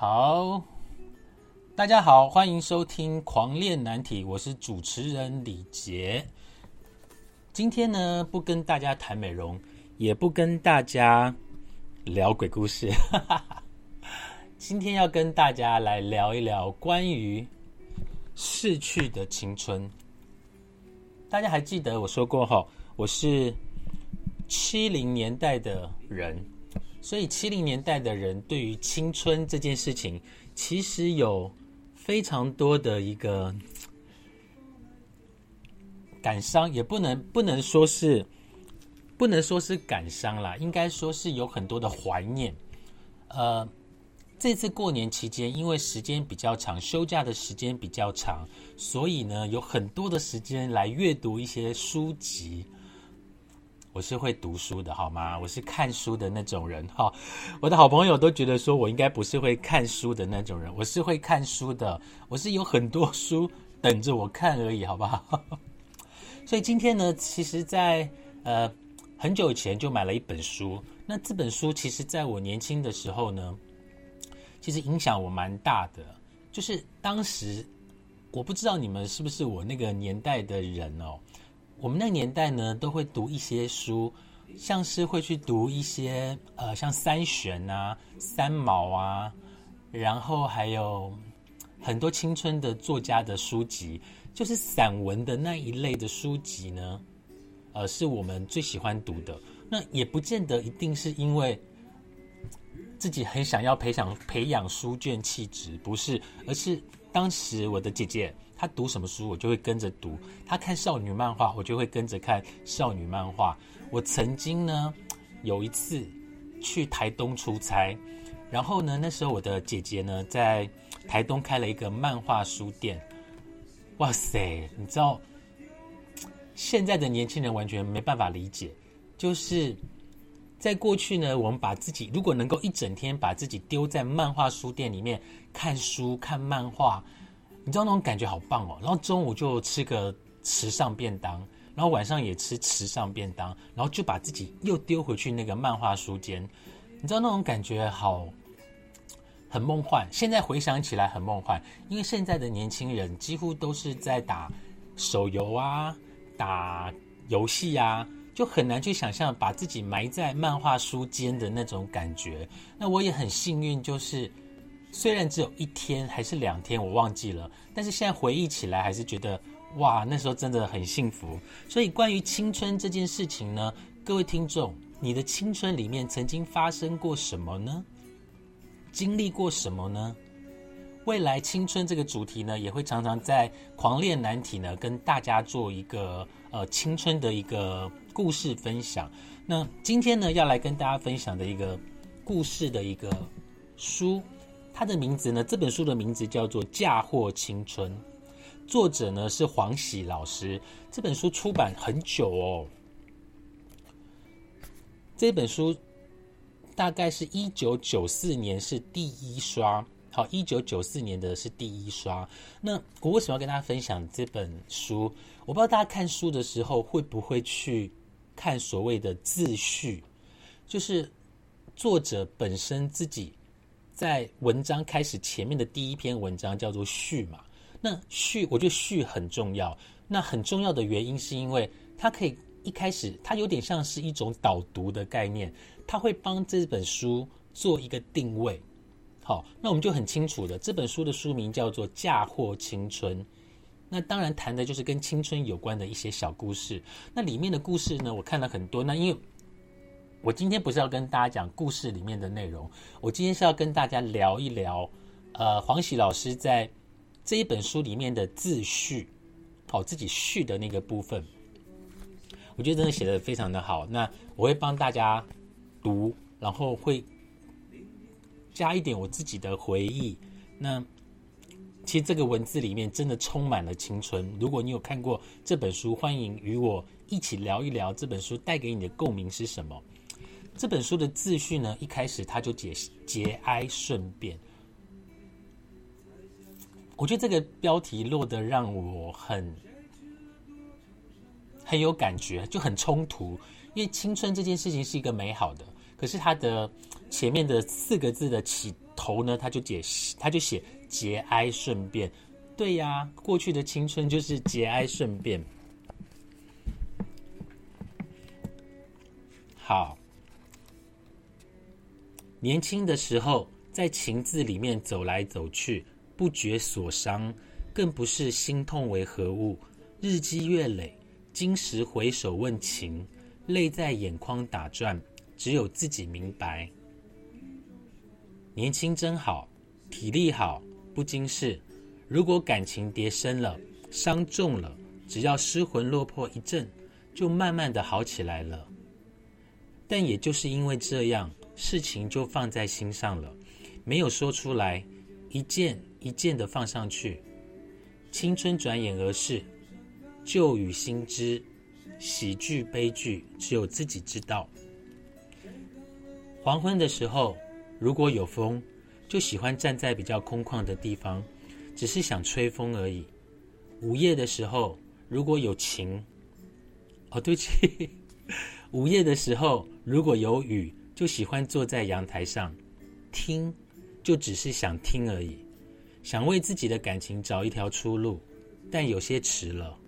好，大家好，欢迎收听《狂练难题》，我是主持人李杰。今天呢，不跟大家谈美容，也不跟大家聊鬼故事，今天要跟大家来聊一聊关于逝去的青春。大家还记得我说过哈，我是七零年代的人。所以七零年代的人对于青春这件事情，其实有非常多的一个感伤，也不能不能说是不能说是感伤啦，应该说是有很多的怀念。呃，这次过年期间，因为时间比较长，休假的时间比较长，所以呢，有很多的时间来阅读一些书籍。我是会读书的，好吗？我是看书的那种人，哈。我的好朋友都觉得说我应该不是会看书的那种人，我是会看书的，我是有很多书等着我看而已，好不好？所以今天呢，其实，在呃很久以前就买了一本书。那这本书其实在我年轻的时候呢，其实影响我蛮大的。就是当时我不知道你们是不是我那个年代的人哦。我们那年代呢，都会读一些书，像是会去读一些呃，像三玄啊、三毛啊，然后还有很多青春的作家的书籍，就是散文的那一类的书籍呢，呃，是我们最喜欢读的。那也不见得一定是因为自己很想要培养培养书卷气质，不是，而是当时我的姐姐。他读什么书，我就会跟着读；他看少女漫画，我就会跟着看少女漫画。我曾经呢，有一次去台东出差，然后呢，那时候我的姐姐呢在台东开了一个漫画书店。哇塞，你知道，现在的年轻人完全没办法理解，就是在过去呢，我们把自己如果能够一整天把自己丢在漫画书店里面看书、看漫画。你知道那种感觉好棒哦！然后中午就吃个时尚便当，然后晚上也吃时尚便当，然后就把自己又丢回去那个漫画书间。你知道那种感觉好，很梦幻。现在回想起来很梦幻，因为现在的年轻人几乎都是在打手游啊、打游戏啊，就很难去想象把自己埋在漫画书间的那种感觉。那我也很幸运，就是。虽然只有一天还是两天，我忘记了，但是现在回忆起来还是觉得哇，那时候真的很幸福。所以关于青春这件事情呢，各位听众，你的青春里面曾经发生过什么呢？经历过什么呢？未来青春这个主题呢，也会常常在狂恋难题呢跟大家做一个呃青春的一个故事分享。那今天呢，要来跟大家分享的一个故事的一个书。它的名字呢？这本书的名字叫做《嫁祸青春》，作者呢是黄喜老师。这本书出版很久哦，这本书大概是一九九四年是第一刷，好，一九九四年的是第一刷。那我为什么要跟大家分享这本书？我不知道大家看书的时候会不会去看所谓的自序，就是作者本身自己。在文章开始前面的第一篇文章叫做序嘛，那序我觉得序很重要。那很重要的原因是因为它可以一开始它有点像是一种导读的概念，它会帮这本书做一个定位。好，那我们就很清楚的，这本书的书名叫做《嫁祸青春》，那当然谈的就是跟青春有关的一些小故事。那里面的故事呢，我看了很多。那因为我今天不是要跟大家讲故事里面的内容，我今天是要跟大家聊一聊，呃，黄喜老师在这一本书里面的自序，好，自己序的那个部分，我觉得真的写的非常的好。那我会帮大家读，然后会加一点我自己的回忆。那其实这个文字里面真的充满了青春。如果你有看过这本书，欢迎与我一起聊一聊这本书带给你的共鸣是什么。这本书的自序呢，一开始他就节节哀顺变。我觉得这个标题落得让我很很有感觉，就很冲突。因为青春这件事情是一个美好的，可是它的前面的四个字的起头呢，他就写他就写节哀顺变。对呀，过去的青春就是节哀顺变。好，年轻的时候在情字里面走来走去，不觉所伤，更不是心痛为何物。日积月累，今时回首问情，泪在眼眶打转，只有自己明白。年轻真好，体力好，不经事。如果感情跌深了，伤重了，只要失魂落魄一阵，就慢慢的好起来了。但也就是因为这样，事情就放在心上了，没有说出来，一件一件的放上去。青春转眼而逝，旧与新知，喜剧悲剧，只有自己知道。黄昏的时候，如果有风，就喜欢站在比较空旷的地方。只是想吹风而已。午夜的时候，如果有晴，哦，对不起，午夜的时候如果有雨，就喜欢坐在阳台上听，就只是想听而已，想为自己的感情找一条出路，但有些迟了。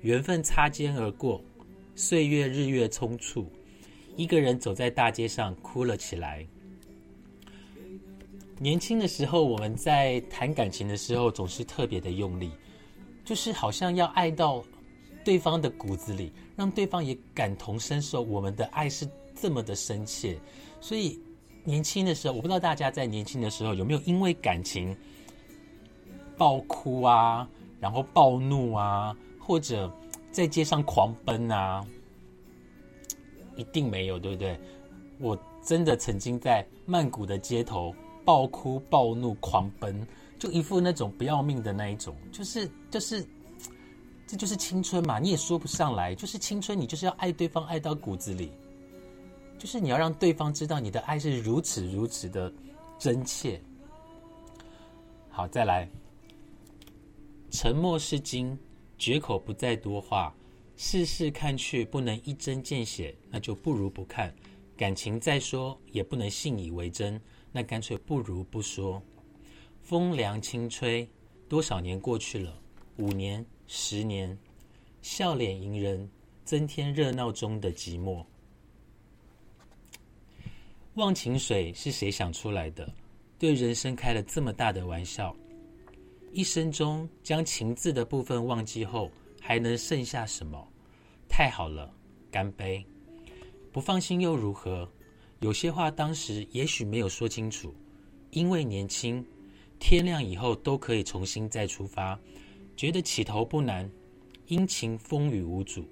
缘分擦肩而过，岁月日月匆促，一个人走在大街上哭了起来。年轻的时候，我们在谈感情的时候总是特别的用力，就是好像要爱到对方的骨子里，让对方也感同身受。我们的爱是这么的深切，所以年轻的时候，我不知道大家在年轻的时候有没有因为感情爆哭啊，然后暴怒啊，或者在街上狂奔啊？一定没有，对不对？我真的曾经在曼谷的街头。暴哭、暴怒、狂奔，就一副那种不要命的那一种，就是就是，这就是青春嘛！你也说不上来，就是青春，你就是要爱对方爱到骨子里，就是你要让对方知道你的爱是如此如此的真切。好，再来，沉默是金，绝口不再多话，事事看去不能一针见血，那就不如不看；感情再说，也不能信以为真。那干脆不如不说。风凉轻吹，多少年过去了，五年、十年，笑脸迎人，增添热闹中的寂寞。忘情水是谁想出来的？对人生开了这么大的玩笑。一生中将情字的部分忘记后，还能剩下什么？太好了，干杯！不放心又如何？有些话当时也许没有说清楚，因为年轻，天亮以后都可以重新再出发，觉得起头不难，阴晴风雨无阻，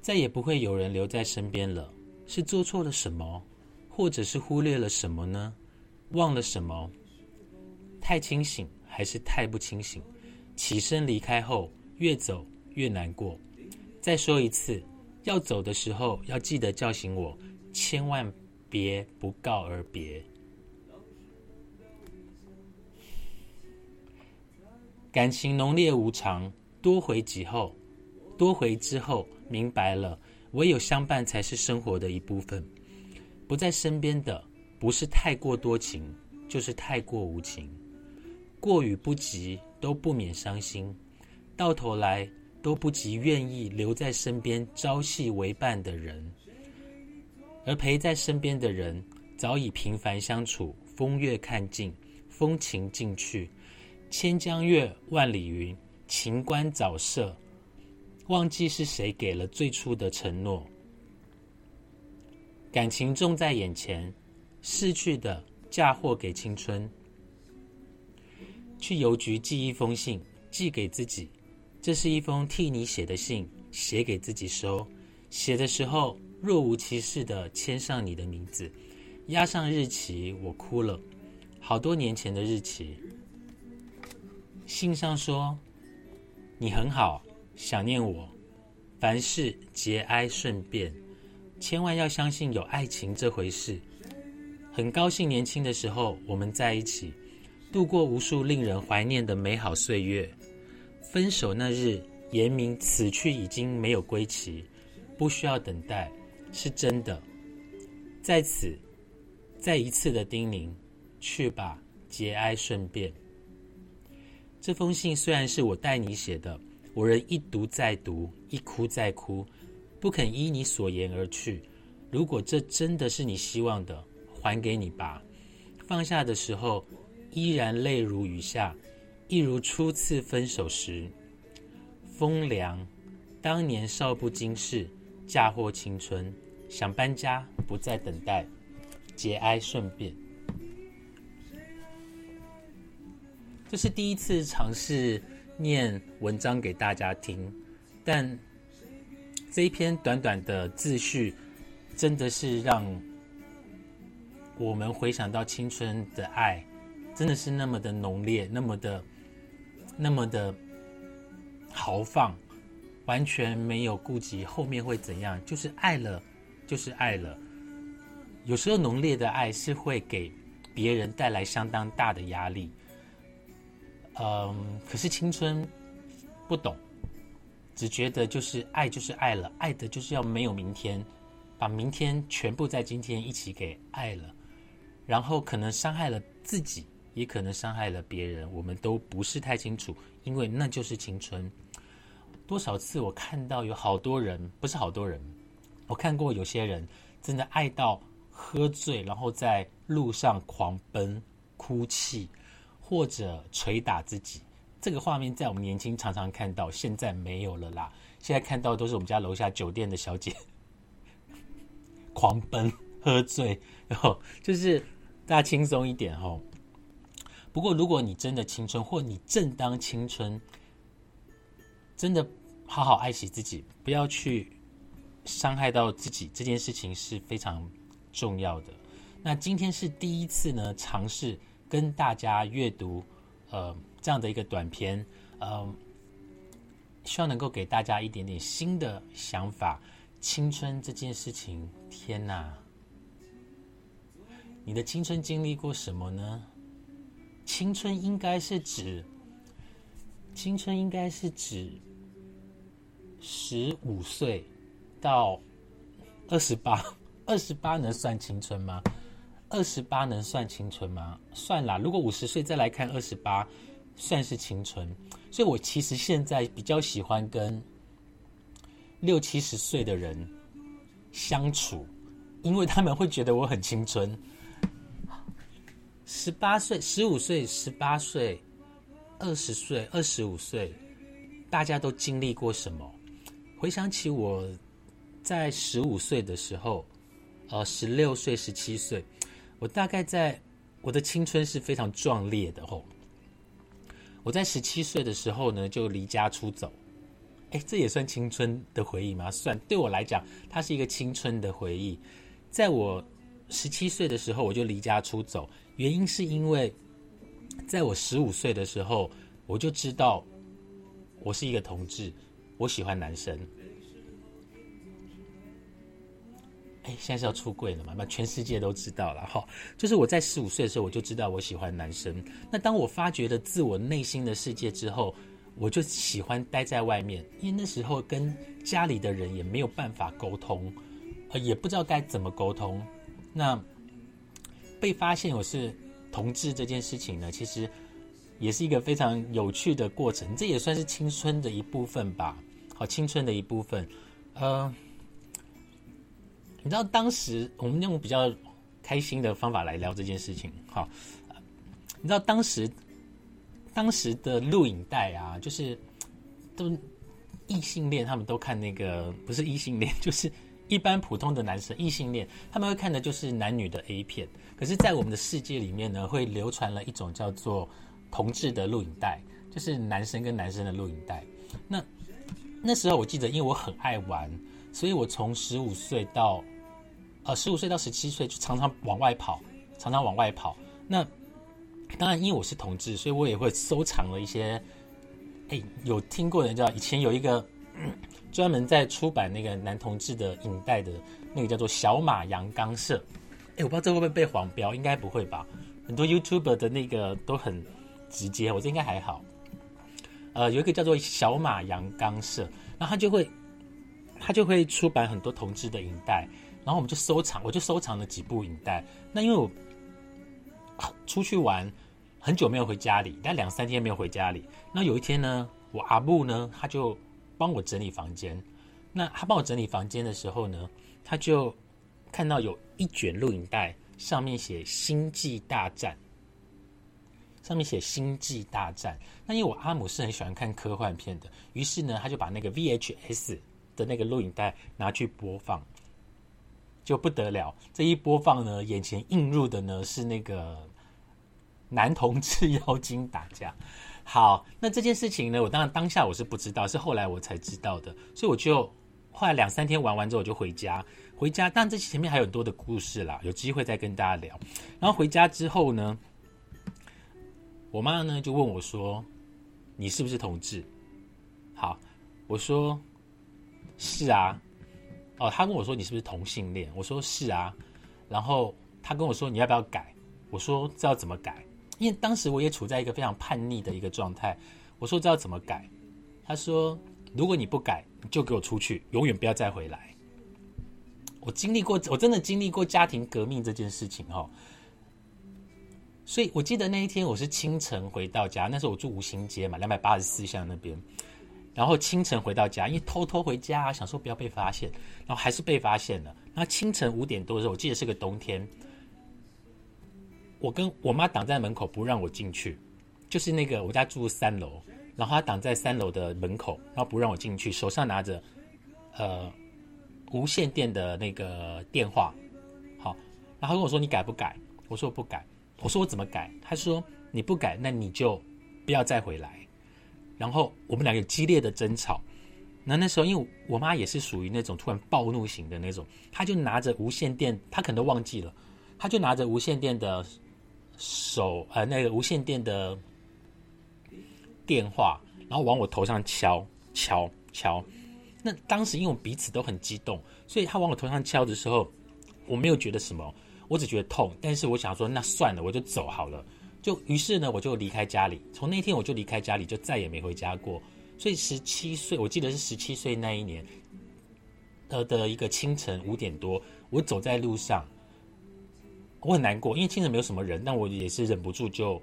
再也不会有人留在身边了。是做错了什么，或者是忽略了什么呢？忘了什么？太清醒还是太不清醒？起身离开后，越走越难过。再说一次，要走的时候要记得叫醒我。千万别不告而别。感情浓烈无常，多回几后，多回之后明白了，唯有相伴才是生活的一部分。不在身边的，不是太过多情，就是太过无情。过与不及，都不免伤心。到头来，都不及愿意留在身边朝夕为伴的人。而陪在身边的人，早已平凡相处，风月看尽，风情尽去，千江月，万里云，情关早设，忘记是谁给了最初的承诺。感情重在眼前，逝去的嫁祸给青春。去邮局寄一封信，寄给自己，这是一封替你写的信，写给自己收。写的时候。若无其事的签上你的名字，压上日期，我哭了。好多年前的日期。信上说：“你很好，想念我，凡事节哀顺变，千万要相信有爱情这回事。很高兴年轻的时候我们在一起，度过无数令人怀念的美好岁月。分手那日，言明此去已经没有归期，不需要等待。”是真的，在此再一次的叮咛，去吧，节哀顺变。这封信虽然是我代你写的，我仍一读再读，一哭再哭，不肯依你所言而去。如果这真的是你希望的，还给你吧。放下的时候，依然泪如雨下，一如初次分手时。风凉，当年少不经事，嫁祸青春。想搬家，不再等待，节哀顺变。这是第一次尝试念文章给大家听，但这一篇短短的自序，真的是让我们回想到青春的爱，真的是那么的浓烈，那么的，那么的豪放，完全没有顾及后面会怎样，就是爱了。就是爱了，有时候浓烈的爱是会给别人带来相当大的压力。嗯，可是青春不懂，只觉得就是爱就是爱了，爱的就是要没有明天，把明天全部在今天一起给爱了，然后可能伤害了自己，也可能伤害了别人，我们都不是太清楚，因为那就是青春。多少次我看到有好多人，不是好多人。我看过有些人真的爱到喝醉，然后在路上狂奔、哭泣，或者捶打自己。这个画面在我们年轻常常看到，现在没有了啦。现在看到都是我们家楼下酒店的小姐 狂奔、喝醉，然后就是大家轻松一点哦。不过，如果你真的青春，或你正当青春，真的好好爱惜自己，不要去。伤害到自己这件事情是非常重要的。那今天是第一次呢，尝试跟大家阅读呃这样的一个短片，呃，希望能够给大家一点点新的想法。青春这件事情，天哪！你的青春经历过什么呢？青春应该是指，青春应该是指十五岁。到二十八，二十八能算青春吗？二十八能算青春吗？算啦，如果五十岁再来看二十八，算是青春。所以我其实现在比较喜欢跟六七十岁的人相处，因为他们会觉得我很青春。十八岁、十五岁、十八岁、二十岁、二十五岁，大家都经历过什么？回想起我。在十五岁的时候，呃，十六岁、十七岁，我大概在我的青春是非常壮烈的吼。我在十七岁的时候呢，就离家出走，哎，这也算青春的回忆吗？算，对我来讲，它是一个青春的回忆。在我十七岁的时候，我就离家出走，原因是因为在我十五岁的时候，我就知道我是一个同志，我喜欢男生。现在是要出柜了嘛？那全世界都知道了哈。就是我在十五岁的时候，我就知道我喜欢男生。那当我发掘了自我内心的世界之后，我就喜欢待在外面，因为那时候跟家里的人也没有办法沟通，呃，也不知道该怎么沟通。那被发现我是同志这件事情呢，其实也是一个非常有趣的过程。这也算是青春的一部分吧。好，青春的一部分，呃。你知道当时我们用比较开心的方法来聊这件事情，好，你知道当时当时的录影带啊，就是都异性恋，他们都看那个不是异性恋，就是一般普通的男生异性恋，他们会看的就是男女的 A 片。可是，在我们的世界里面呢，会流传了一种叫做同志的录影带，就是男生跟男生的录影带。那那时候我记得，因为我很爱玩。所以我从十五岁到，呃，十五岁到十七岁就常常往外跑，常常往外跑。那当然，因为我是同志，所以我也会收藏了一些。哎，有听过人叫以前有一个专门在出版那个男同志的影带的那个叫做小马阳刚社。哎，我不知道这会不会被黄标，应该不会吧？很多 YouTuber 的那个都很直接，我这应该还好。呃，有一个叫做小马阳刚社，然后他就会。他就会出版很多同志的影带，然后我们就收藏，我就收藏了几部影带。那因为我出去玩很久没有回家里，但两三天没有回家里。那有一天呢，我阿布呢，他就帮我整理房间。那他帮我整理房间的时候呢，他就看到有一卷录影带，上面写《星际大战》，上面写《星际大战》。那因为我阿姆是很喜欢看科幻片的，于是呢，他就把那个 VHS 的那个录影带拿去播放。就不得了，这一播放呢，眼前映入的呢是那个男同志 妖精打架。好，那这件事情呢，我当然当下我是不知道，是后来我才知道的。所以我就后来两三天玩完之后，我就回家。回家，但这前面还有很多的故事啦，有机会再跟大家聊。然后回家之后呢，我妈呢就问我说：“你是不是同志？”好，我说：“是啊。”哦，他跟我说你是不是同性恋？我说是啊，然后他跟我说你要不要改？我说这要怎么改？因为当时我也处在一个非常叛逆的一个状态。我说这要怎么改？他说如果你不改，你就给我出去，永远不要再回来。我经历过，我真的经历过家庭革命这件事情哦。所以我记得那一天我是清晨回到家，那时候我住五星街嘛，两百八十四巷那边。然后清晨回到家，因为偷偷回家，想说不要被发现，然后还是被发现了。那清晨五点多的时候，我记得是个冬天，我跟我妈挡在门口不让我进去，就是那个我家住三楼，然后她挡在三楼的门口，然后不让我进去，手上拿着呃无线电的那个电话，好，然后跟我说你改不改？我说我不改，我说我怎么改？他说你不改，那你就不要再回来。然后我们俩有激烈的争吵，那那时候因为我妈也是属于那种突然暴怒型的那种，她就拿着无线电，她可能都忘记了，她就拿着无线电的手呃那个无线电的电话，然后往我头上敲敲敲。那当时因为我彼此都很激动，所以她往我头上敲的时候，我没有觉得什么，我只觉得痛。但是我想说，那算了，我就走好了。就于是呢，我就离开家里。从那天我就离开家里，就再也没回家过。所以十七岁，我记得是十七岁那一年，呃的一个清晨五点多，我走在路上，我很难过，因为清晨没有什么人，但我也是忍不住就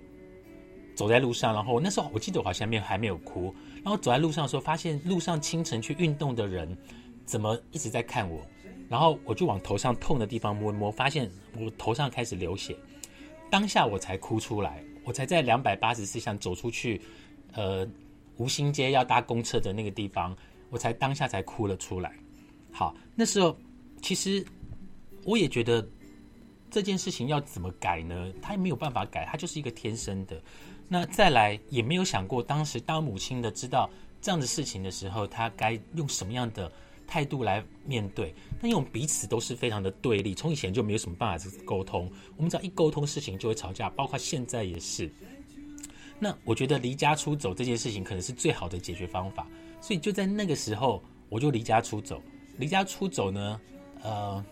走在路上。然后那时候我记得我好像没有还没有哭。然后走在路上的时候，发现路上清晨去运动的人怎么一直在看我，然后我就往头上痛的地方摸一摸，发现我头上开始流血。当下我才哭出来，我才在两百八十四巷走出去，呃，吴兴街要搭公车的那个地方，我才当下才哭了出来。好，那时候其实我也觉得这件事情要怎么改呢？他也没有办法改，他就是一个天生的。那再来也没有想过，当时当母亲的知道这样的事情的时候，他该用什么样的？态度来面对，但因为我们彼此都是非常的对立，从以前就没有什么办法沟通。我们只要一沟通事情就会吵架，包括现在也是。那我觉得离家出走这件事情可能是最好的解决方法，所以就在那个时候我就离家出走。离家出走呢，呃，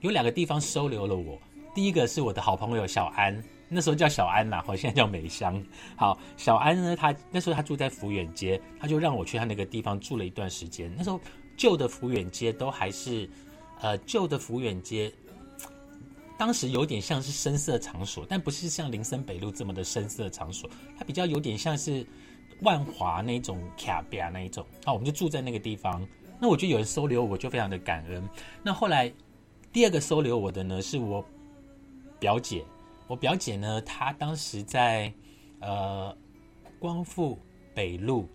有两个地方收留了我。第一个是我的好朋友小安，那时候叫小安呐，我现在叫美香。好，小安呢，他那时候他住在福远街，他就让我去他那个地方住了一段时间。那时候。旧的福远街都还是，呃，旧的福远街，当时有点像是深色场所，但不是像林森北路这么的深色场所，它比较有点像是万华那种卡比亚那一种。啊，我们就住在那个地方。那我觉得有人收留我，就非常的感恩。那后来第二个收留我的呢，是我表姐。我表姐呢，她当时在呃光复北路。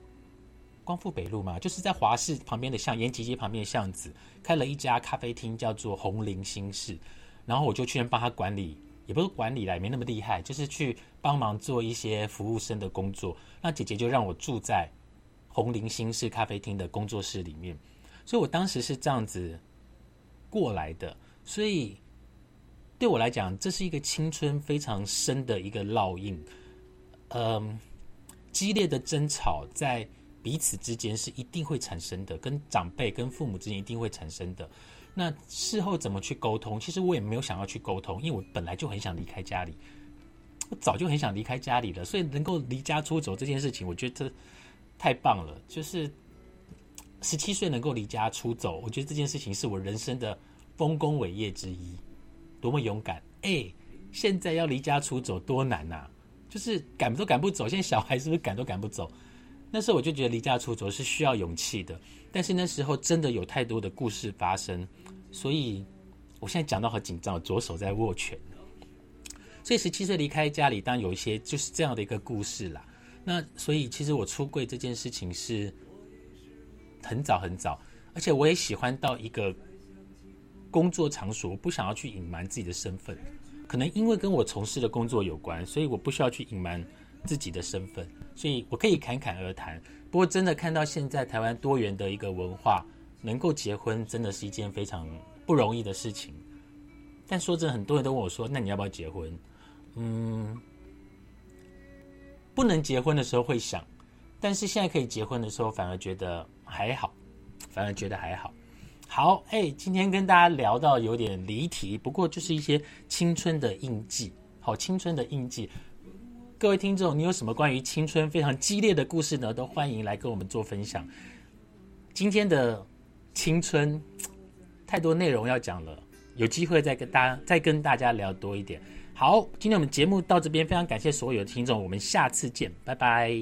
光复北路嘛，就是在华市旁边的巷，延吉街旁边的巷子，开了一家咖啡厅，叫做红林新市。然后我就去帮他管理，也不是管理啦，也没那么厉害，就是去帮忙做一些服务生的工作。那姐姐就让我住在红林新市咖啡厅的工作室里面，所以我当时是这样子过来的。所以对我来讲，这是一个青春非常深的一个烙印。嗯，激烈的争吵在。彼此之间是一定会产生的，跟长辈、跟父母之间一定会产生的。那事后怎么去沟通？其实我也没有想要去沟通，因为我本来就很想离开家里，我早就很想离开家里了。所以能够离家出走这件事情，我觉得太棒了。就是十七岁能够离家出走，我觉得这件事情是我人生的丰功伟业之一，多么勇敢！哎，现在要离家出走多难呐！就是赶都赶不走，现在小孩是不是赶都赶不走？那时候我就觉得离家出走是需要勇气的，但是那时候真的有太多的故事发生，所以我现在讲到好紧张，左手在握拳。所以十七岁离开家里，当然有一些就是这样的一个故事啦。那所以其实我出柜这件事情是很早很早，而且我也喜欢到一个工作场所，我不想要去隐瞒自己的身份。可能因为跟我从事的工作有关，所以我不需要去隐瞒自己的身份，所以我可以侃侃而谈。不过真的看到现在台湾多元的一个文化，能够结婚真的是一件非常不容易的事情。但说真的，很多人都问我说：“那你要不要结婚？”嗯，不能结婚的时候会想，但是现在可以结婚的时候，反而觉得还好，反而觉得还好。好，哎，今天跟大家聊到有点离题，不过就是一些青春的印记，好，青春的印记。各位听众，你有什么关于青春非常激烈的故事呢？都欢迎来跟我们做分享。今天的青春太多内容要讲了，有机会再跟大家再跟大家聊多一点。好，今天我们节目到这边，非常感谢所有的听众，我们下次见，拜拜。